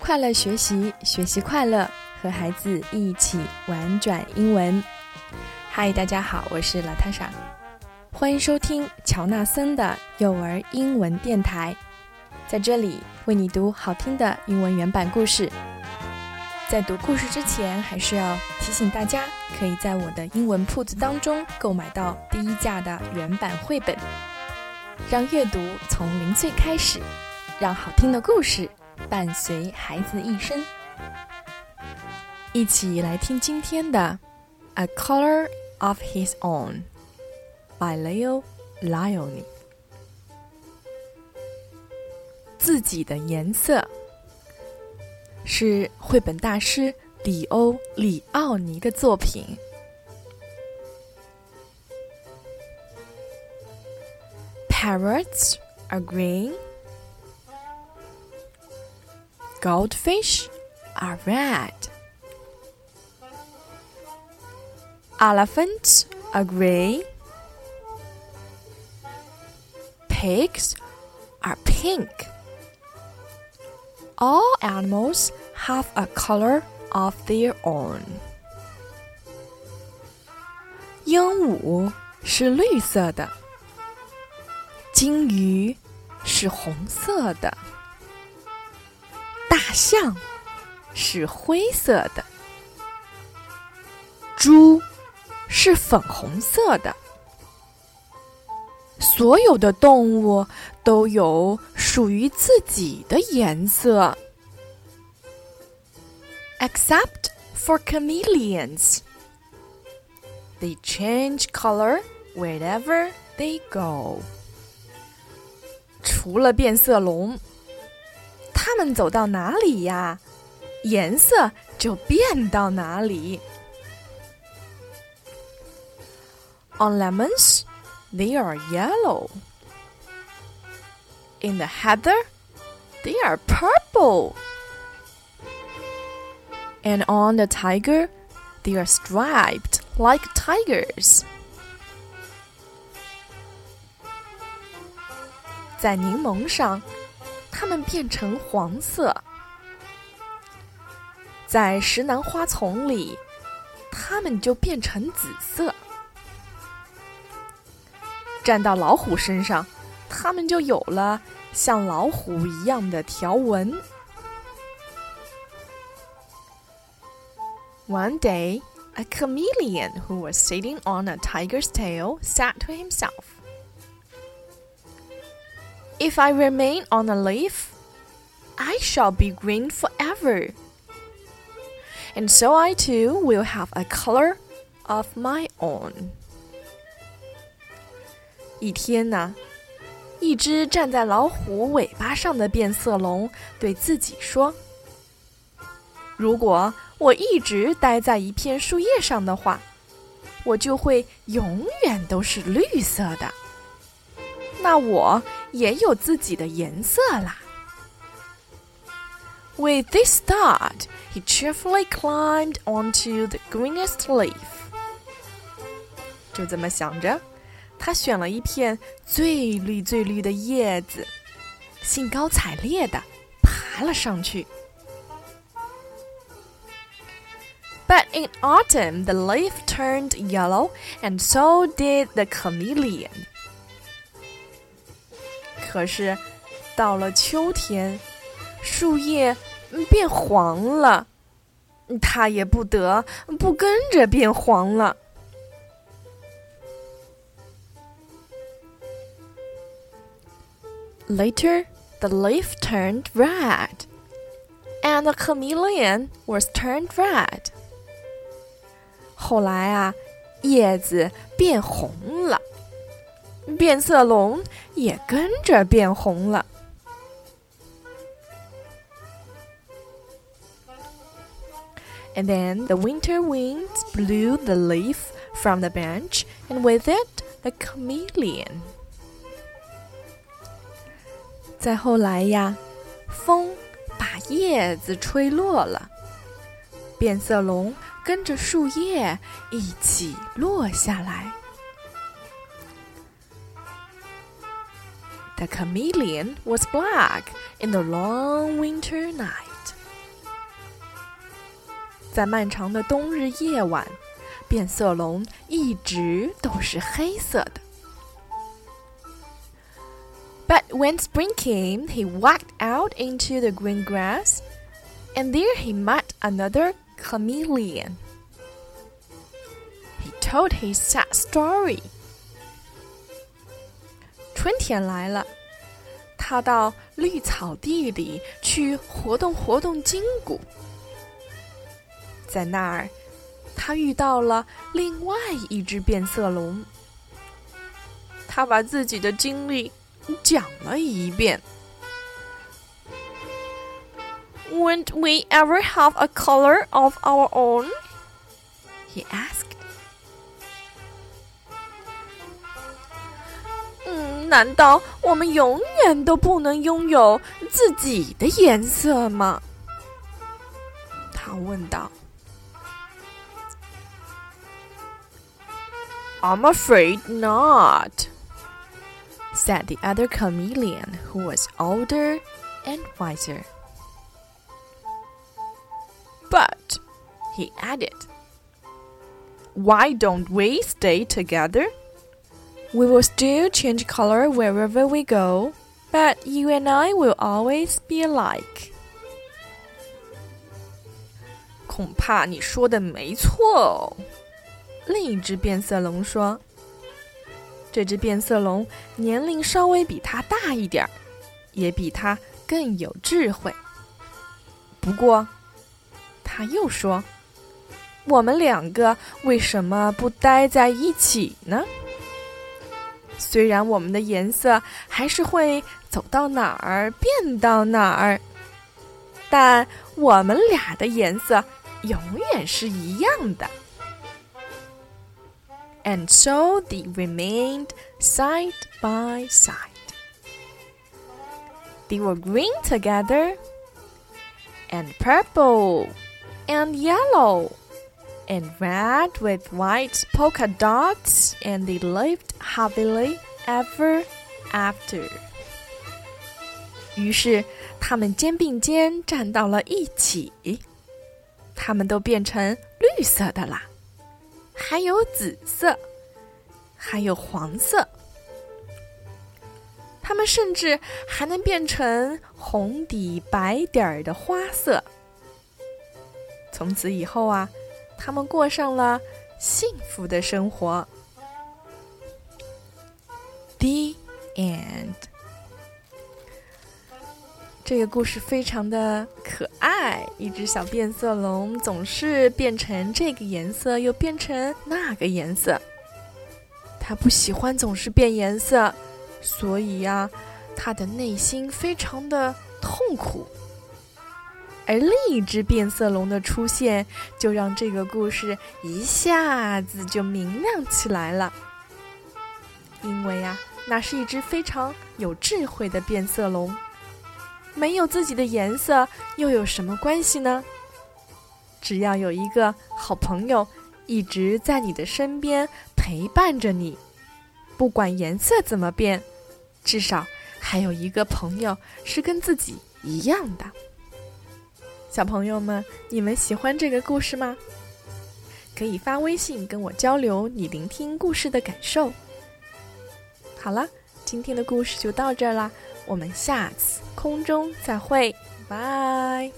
快乐学习，学习快乐，和孩子一起玩转英文。嗨，大家好，我是老塔莎，欢迎收听乔纳森的幼儿英文电台，在这里为你读好听的英文原版故事。在读故事之前，还是要提醒大家，可以在我的英文铺子当中购买到第一架的原版绘本，让阅读从零岁开始，让好听的故事。伴随孩子一生，一起来听今天的《A Color of His Own》by Leo Lion，。自己的颜色是绘本大师里欧·里奥尼的作品。Parrots are green. Goldfish are red. Elephants are gray. Pigs are pink. All animals have a color of their own. 鹦鹉是绿色的，金鱼是红色的。大象是灰色的，猪是粉红色的。所有的动物都有属于自己的颜色 ，except for chameleons. They change color wherever they go. 除了变色龙。他们走到哪里呀，颜色就变到哪里。On lemons, they are yellow. In the heather, they are purple. And on the tiger, they are striped like tigers. 在柠檬上。它们变成黄色，在石楠花丛里，它们就变成紫色。站到老虎身上，它们就有了像老虎一样的条纹。 One day, a chameleon who was sitting on a tiger's tail said to himself. If I remain on a leaf, I shall be green forever. And so I too will have a color of my own. 一天呢，一只站在老虎尾巴上的变色龙对自己说：“如果 我一直待在一片树叶上的话，我就会永远都是绿色的。那我。”也有自己的颜色啦。With this thought, he cheerfully climbed onto the greenest leaf. 就这么想着，他选了一片最绿最绿的叶子，兴高采烈地爬了上去。But in autumn, the leaf turned yellow, and so did the chameleon. 可是，到了秋天，树叶变黄了，它也不得不跟着变黄了。Later, the leaf turned red, and the chameleon was turned red. 后来啊，叶子变红了。变色龙也跟着变红了。And then the winter winds blew the leaf from the branch, and with it the chameleon. 再后来呀，风把叶子吹落了， 变色龙跟着树叶一起落下来。The chameleon was black in the long winter night。在漫长的冬日夜晚，变色龙一直都是黑色的。But when spring came, he walked out into the green grass, and there he met another chameleon. He told his sad story. 春天来了，他到绿草地里去活动活动筋骨。在那儿，他遇到了另外一只变色龙。他把自己的经历讲了一遍。Won't we ever have a color of our own? He asked. 难道我们永远都不能拥有自己的颜色吗？他问道。I'm afraid not, said the other chameleon, who was older and wiser. But, he added, why don't we stay together? We will still change color wherever we go, but you and I will always be alike. 恐怕你说的没错哦。另一只变色龙说：“这只变色龙年龄稍微比它大一点儿，也比它更有智慧。不过， 他又说，我们两个为什么不待在一起呢？”虽然我们的颜色还是会走到哪儿变到哪儿，但我们俩的颜色永远是一样的。And so they remained side by side. They were green together, and purple, and yellow and red with white polka dots, and they lived happily ever after. 于是，他们肩并肩站到了一起，他们都变成绿色的啦，还有紫色，还有黄色，它们甚至还能变成红底白点儿的花色。 从此以后啊。他们过上了幸福的生活。The end。这个故事非常的可爱，一只小变色龙总是变成这个颜色，又变成那个颜色。它不喜欢总是变颜色，所以呀，它的内心非常的痛苦。而另一只变色龙的出现，就让这个故事一下子就明亮起来了。因为呀，那是一只非常有智慧的变色龙。没有自己的颜色又有什么关系呢？只要有一个好朋友一直在你的身边陪伴着你，不管颜色怎么变，至少还有一个朋友是跟自己一样的。小朋友们，你们喜欢这个故事吗？可以发微信跟我交流你聆听故事的感受。好了，今天的故事就到这儿啦，我们下次空中再会，拜。